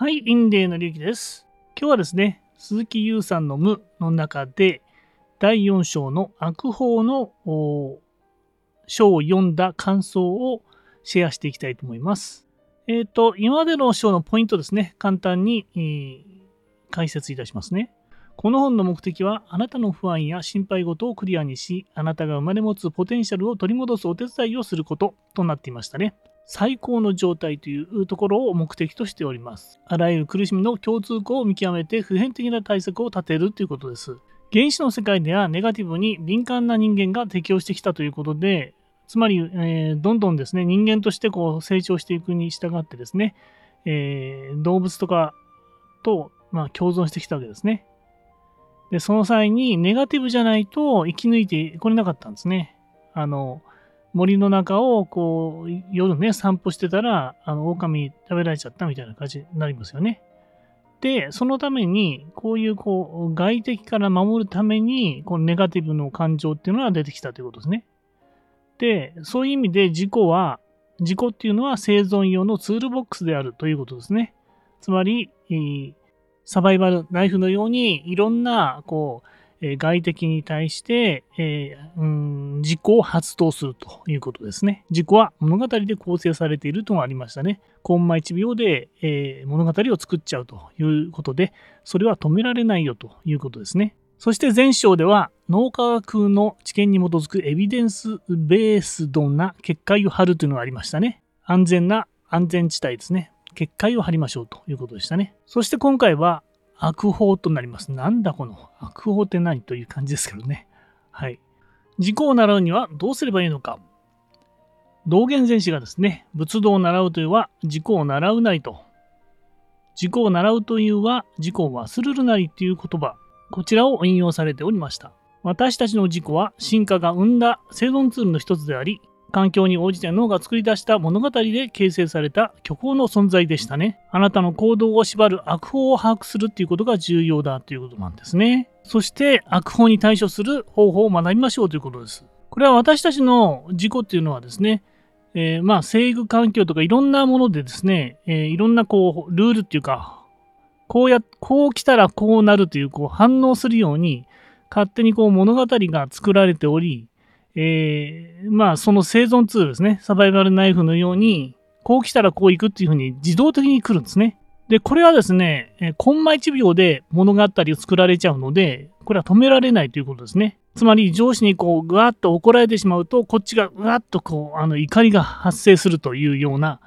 はい、インデーのりゆきです。今日はですね、鈴木優さんの無の中で、第4章の悪法の章を読んだ感想をシェアしていきたいと思います。えっ、ー、と、今までの章のポイントですね、簡単に、えー、解説いたしますね。この本の目的は、あなたの不安や心配事をクリアにし、あなたが生まれ持つポテンシャルを取り戻すお手伝いをすることとなっていましたね。最高の状態というところを目的としております。あらゆる苦しみの共通項を見極めて普遍的な対策を立てるということです。原子の世界ではネガティブに敏感な人間が適応してきたということで、つまり、えー、どんどんですね、人間としてこう成長していくに従ってですね、えー、動物とかと、まあ、共存してきたわけですね。で、その際にネガティブじゃないと生き抜いてこれなかったんですね。あの、森の中をこう夜ね散歩してたらあの狼食べられちゃったみたいな感じになりますよね。で、そのためにこういうこう外敵から守るためにこのネガティブの感情っていうのが出てきたということですね。で、そういう意味で事故は、事故っていうのは生存用のツールボックスであるということですね。つまり、サバイバルナイフのようにいろんなこうえ外敵に対して、えー、ん、自己を発動するということですね。自己は物語で構成されているともありましたね。コンマ1秒で、えー、物語を作っちゃうということで、それは止められないよということですね。そして前章では脳科学の知見に基づくエビデンスベースドな結界を張るというのがありましたね。安全な安全地帯ですね。結界を張りましょうということでしたね。そして今回は悪法となります。なんだこの悪法って何という感じですけどね。はい。自己を習うにはどうすればいいのか。道元禅師がですね、仏道を習うというは自己を習うなりと。自己を習うというは自己を忘れるなりという言葉。こちらを引用されておりました。私たちの自己は進化が生んだ生存ツールの一つであり、環境に応じて脳が作り出した物語で形成された虚構の存在でしたね。あなたの行動を縛る悪法を把握するっていうことが重要だということなんですね。そして悪法に対処する方法を学びましょうということです。これは私たちの自己っていうのはですね、えー、まあ生育環境とかいろんなものでですね、えー、いろんなこうルールっていうか、こうや、こう来たらこうなるというこう反応するように勝手にこう物語が作られており、えー、まあ、その生存ツールですね。サバイバルナイフのように、こう来たらこう行くっていうふうに自動的に来るんですね。で、これはですね、えコンマ1秒で物語を作られちゃうので、これは止められないということですね。つまり上司にこう、ぐわっと怒られてしまうと、こっちがぐわっとこう、あの、怒りが発生するというような、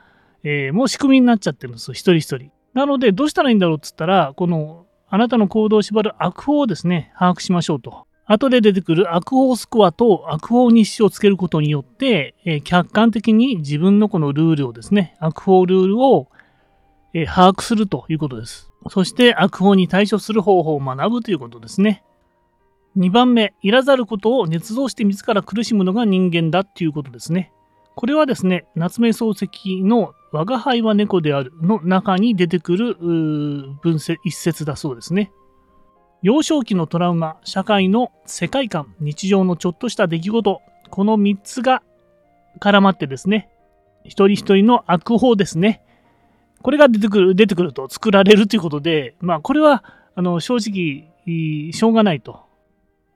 えー、もう仕組みになっちゃってるんですよ、一人一人。なので、どうしたらいいんだろうっつったら、この、あなたの行動を縛る悪法をですね、把握しましょうと。後で出てくる悪法スコアと悪法日誌をつけることによって、え、客観的に自分のこのルールをですね、悪法ルールを、え、把握するということです。そして悪法に対処する方法を学ぶということですね。2番目、いらざることを捏造して自ら苦しむのが人間だということですね。これはですね、夏目漱石の我が輩は猫であるの中に出てくる文一節だそうですね。幼少期のトラウマ、社会の世界観、日常のちょっとした出来事、この3つが絡まってですね、一人一人の悪法ですね。これが出てくる、出てくると作られるということで、まあこれは、あの、正直、しょうがないと。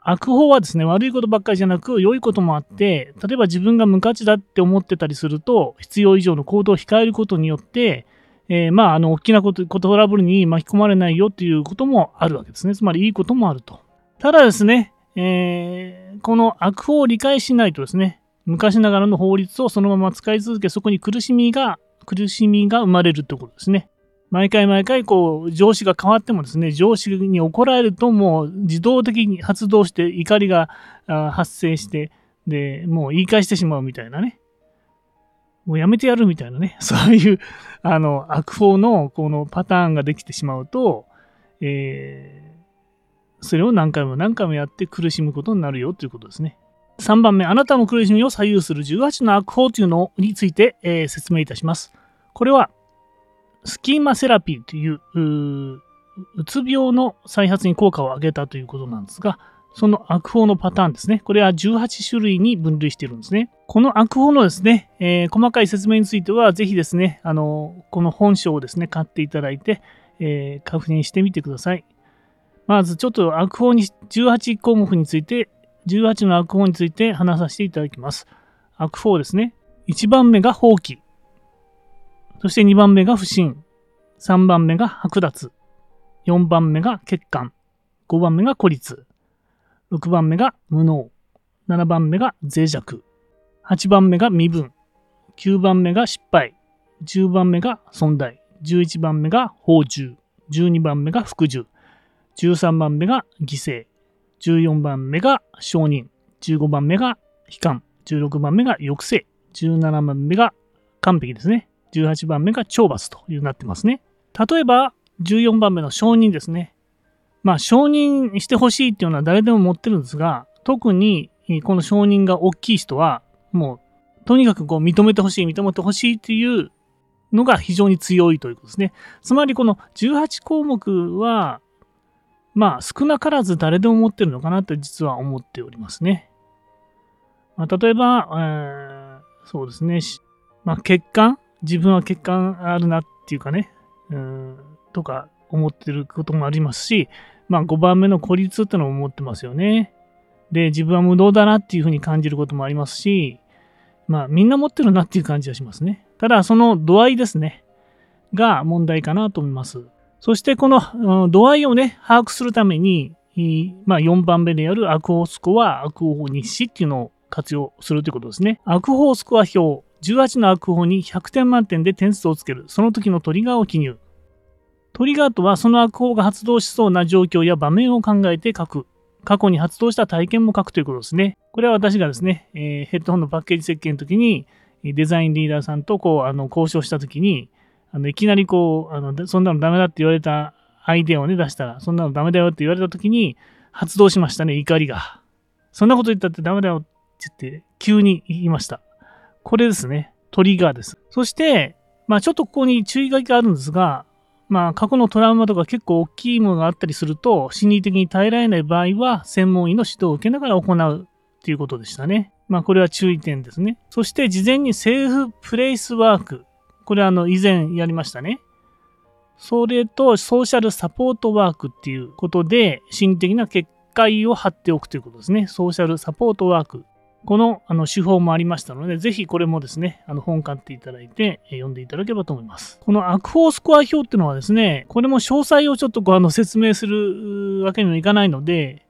悪法はですね、悪いことばっかりじゃなく、良いこともあって、例えば自分が無価値だって思ってたりすると、必要以上の行動を控えることによって、えー、まあ、あの、大きなこと、トラブルに巻き込まれないよっていうこともあるわけですね。つまり、いいこともあると。ただですね、えー、この悪法を理解しないとですね、昔ながらの法律をそのまま使い続け、そこに苦しみが、苦しみが生まれるってことですね。毎回毎回、こう、上司が変わってもですね、上司に怒られるともう自動的に発動して怒りが発生して、で、もう言い返してしまうみたいなね。もうやめてやるみたいなね、そういう、あの、悪法のこのパターンができてしまうと、えー、それを何回も何回もやって苦しむことになるよということですね。3番目、あなたの苦しみを左右する18の悪法というのについて、えー、説明いたします。これは、スキーマセラピーといううつ病の再発に効果を上げたということなんですが、その悪法のパターンですね。これは18種類に分類しているんですね。この悪法のですね、えー、細かい説明については、ぜひですね、あの、この本書をですね、買っていただいて、えー、確認してみてください。まず、ちょっと悪法に、18項目について、18の悪法について話させていただきます。悪法ですね。1番目が放棄。そして2番目が不信。3番目が剥奪。4番目が欠陥。5番目が孤立。6番目が無能。7番目が脆弱。8番目が身分。9番目が失敗。10番目が存在。11番目が法従。12番目が服従。13番目が犠牲。14番目が承認。15番目が悲観。16番目が抑制。17番目が完璧ですね。18番目が懲罰というなってますね。例えば、14番目の承認ですね。まあ、承認してほしいっていうのは誰でも持ってるんですが、特にこの承認が大きい人は、もう、とにかくこう認めてほしい、認めてほしいっていうのが非常に強いということですね。つまりこの18項目は、まあ少なからず誰でも持ってるのかなと実は思っておりますね。まあ、例えば、えー、そうですね、まあ、欠陥自分は欠陥あるなっていうかね、うんとか思ってることもありますし、まあ5番目の孤立ってのも思ってますよね。で、自分は無道だなっていうふうに感じることもありますし、まあみんな持ってるなっていう感じがしますね。ただその度合いですね、が問題かなと思います。そしてこの度合いをね、把握するために、まあ4番目である悪法スコア、悪法日誌っていうのを活用するということですね。悪法スコア表、18の悪法に100点満点で点数をつける。その時のトリガーを記入。トリガーとはその悪法が発動しそうな状況や場面を考えて書く。過去に発動した体験も書くということですね。これは私がですね、えー、ヘッドホンのパッケージ設計の時に、デザインリーダーさんとこうあの交渉した時に、あのいきなりこうあの、そんなのダメだって言われたアイデアをね出したら、そんなのダメだよって言われた時に発動しましたね、怒りが。そんなこと言ったってダメだよって言って、急に言いました。これですね、トリガーです。そして、まあちょっとここに注意書きがあるんですが、まあ、過去のトラウマとか結構大きいものがあったりすると、心理的に耐えられない場合は、専門医の指導を受けながら行うということでしたね。まあ、これは注意点ですね。そして、事前にセーフプレイスワーク。これはあの、以前やりましたね。それと、ソーシャルサポートワークっていうことで、心理的な結界を張っておくということですね。ソーシャルサポートワーク。このあの手法もありましたので、ぜひこれもですね、あの本買っていただいて、え読んでいただければと思います。この悪法スコア表っていうのはですね、これも詳細をちょっとこうあの説明するわけにはいかないので、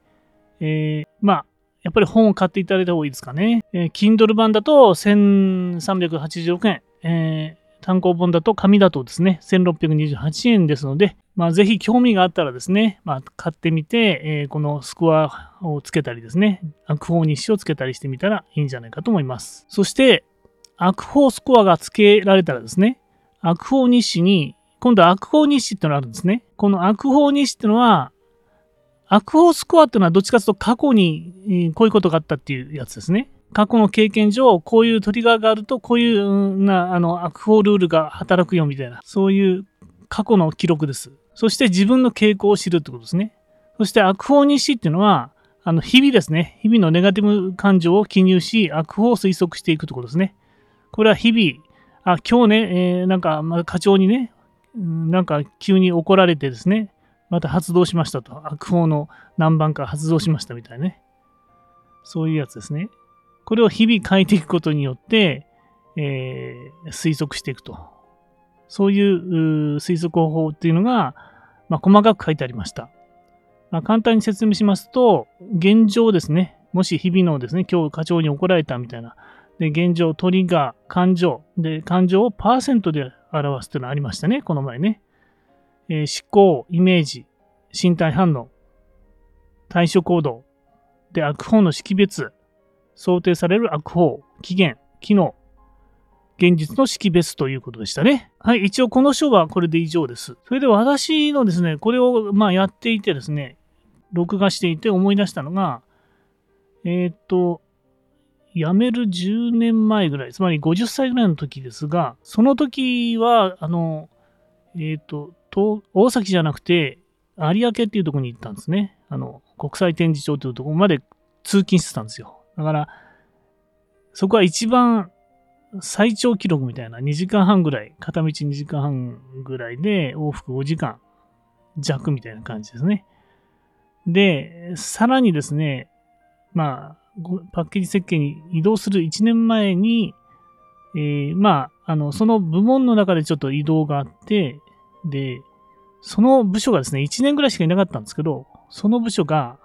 えー、まあ、やっぱり本を買っていただいた方がいいですかね。えー、Kindle 版だと1386円、えー単行本だと紙だとですね、1628円ですので、まあ、ぜひ興味があったらですね、まあ、買ってみて、えー、このスコアをつけたりですね、悪法日誌をつけたりしてみたらいいんじゃないかと思います。そして、悪法スコアがつけられたらですね、悪法日誌に、今度は悪法日誌ってのがあるんですね。この悪法日誌ってのは、悪法スコアっていうのはどっちかというと過去にこういうことがあったっていうやつですね。過去の経験上、こういうトリガーがあると、こういうな、あの、悪法ルールが働くよみたいな、そういう過去の記録です。そして自分の傾向を知るってことですね。そして悪法日誌っていうのは、あの、日々ですね。日々のネガティブ感情を記入し、悪法を推測していくってことですね。これは日々、あ、今日ね、えー、なんか、まあ、課長にね、なんか急に怒られてですね、また発動しましたと。悪法の何番か発動しましたみたいなね。そういうやつですね。これを日々変えていくことによって、えー、推測していくと。そういう推測方法っていうのが、まあ、細かく書いてありました。まあ、簡単に説明しますと、現状ですね。もし日々のですね、今日課長に怒られたみたいな。で、現状、トリガー、感情。で、感情をパーセントで表すというのがありましたね。この前ね。えー、思考、イメージ、身体反応、対処行動。で、悪法の識別、想定される悪法、期限、機能、現実の識別ということでしたね。はい、一応この章はこれで以上です。それで私のですね、これをまやっていてですね、録画していて思い出したのが、えっ、と、辞める10年前ぐらい、つまり50歳ぐらいの時ですが、その時は、あの、えっ、と、大崎じゃなくて、有明っていうところに行ったんですね。あの、国際展示場というところまで通勤してたんですよ。だから、そこは一番最長記録みたいな2時間半ぐらい、片道2時間半ぐらいで往復5時間弱みたいな感じですね。で、さらにですね、まあ、パッケージ設計に移動する1年前に、えー、まあ、あの、その部門の中でちょっと移動があって、で、その部署がですね、1年ぐらいしかいなかったんですけど、その部署が、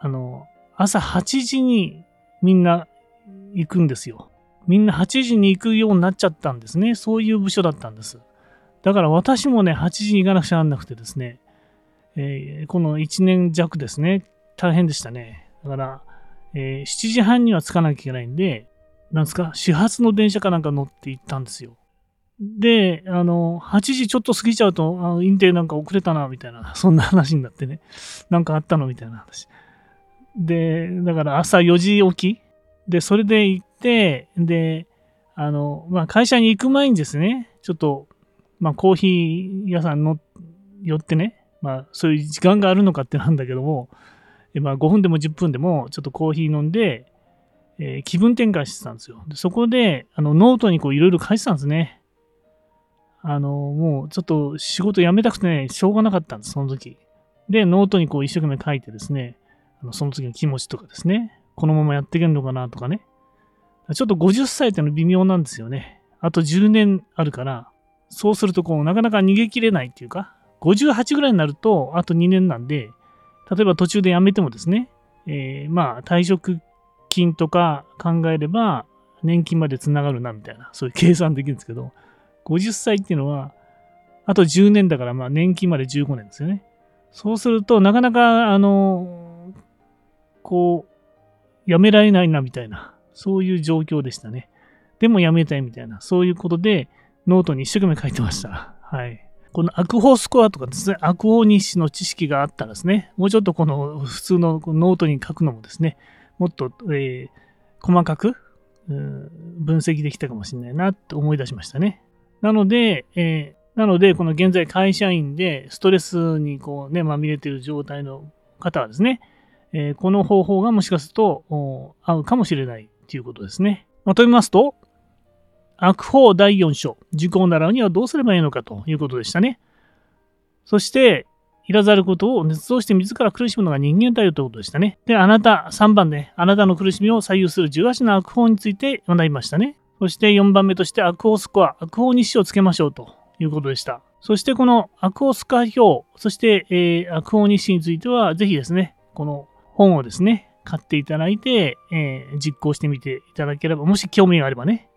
あの、朝8時にみんな行くんですよ。みんな8時に行くようになっちゃったんですね。そういう部署だったんです。だから私もね、8時に行かなくちゃなんなくてですね、えー、この1年弱ですね、大変でしたね。だから、えー、7時半には着かなきゃいけないんで、なんですか、始発の電車かなんか乗って行ったんですよ。で、あの、8時ちょっと過ぎちゃうと、あの、インテリなんか遅れたな、みたいな、そんな話になってね、なんかあったのみたいな話。で、だから朝4時起きで、それで行って、で、あの、まあ、会社に行く前にですね、ちょっと、まあ、コーヒー屋さんの寄ってね、まあ、そういう時間があるのかってなんだけども、まあ、5分でも10分でも、ちょっとコーヒー飲んで、えー、気分転換してたんですよ。でそこで、あの、ノートにこう、いろいろ書いてたんですね。あの、もう、ちょっと仕事辞めたくてね、しょうがなかったんです、その時。で、ノートにこう、一生懸命書いてですね、あのその時の気持ちとかですね、このままやっていけるのかなとかね。ちょっと50歳っての微妙なんですよね。あと10年あるから、そうするとこう、なかなか逃げ切れないっていうか、58ぐらいになると、あと2年なんで、例えば途中で辞めてもですね、えー、まあ退職金とか考えれば年金までつながるなみたいな、そういう計算できるんですけど、50歳っていうのは、あと10年だから、まあ年金まで15年ですよね。そうすると、なかなか、あの、こう、辞められないなみたいな、そういう状況でしたね。でも辞めたいみたいな、そういうことで、ノートに一生懸命書いてました。はい。この悪法スコアとかですね、悪法日誌の知識があったらですね、もうちょっとこの普通のノートに書くのもですね、もっと、えー、細かく分析できたかもしれないなって思い出しましたね。なので、えー、なので、この現在会社員でストレスにこうね、まみれている状態の方はですね、えー、この方法がもしかすると合うかもしれないということですね。まとめますと、悪法第4章、受講を習うにはどうすればいいのかということでしたね。そして、いらざることを捏造して自ら苦しむのが人間だよということでしたね。で、あなた、3番で、あなたの苦しみを左右する18の悪法について学びましたね。そして4番目として悪法スコア、悪法日誌をつけましょうということでした。そしてこの悪法スコア表、そして、えー、悪法日誌については、ぜひですね、この本をですね、買っていただいて、えー、実行してみていただければ、もし興味があればね、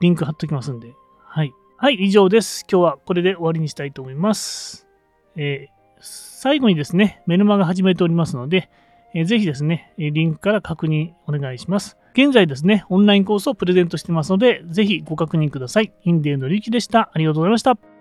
リンク貼っときますんで。はい。はい、以上です。今日はこれで終わりにしたいと思います。えー、最後にですね、メルマガ始めておりますので、えー、ぜひですね、リンクから確認お願いします。現在ですね、オンラインコースをプレゼントしてますので、ぜひご確認ください。インデーのりゆきでした。ありがとうございました。